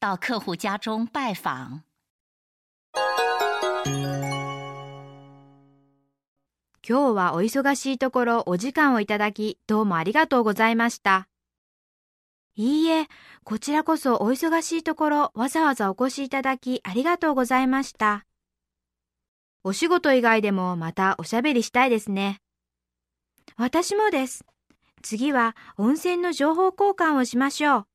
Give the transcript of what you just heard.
到客户家中拜访。今日はお忙しいところお時間をいただきどうもありがとうございました。いいえ、こちらこそお忙しいところわざわざお越しいただきありがとうございました。お仕事以外でもまたおしゃべりしたいですね。私もです。次は温泉の情報交換をしましょう。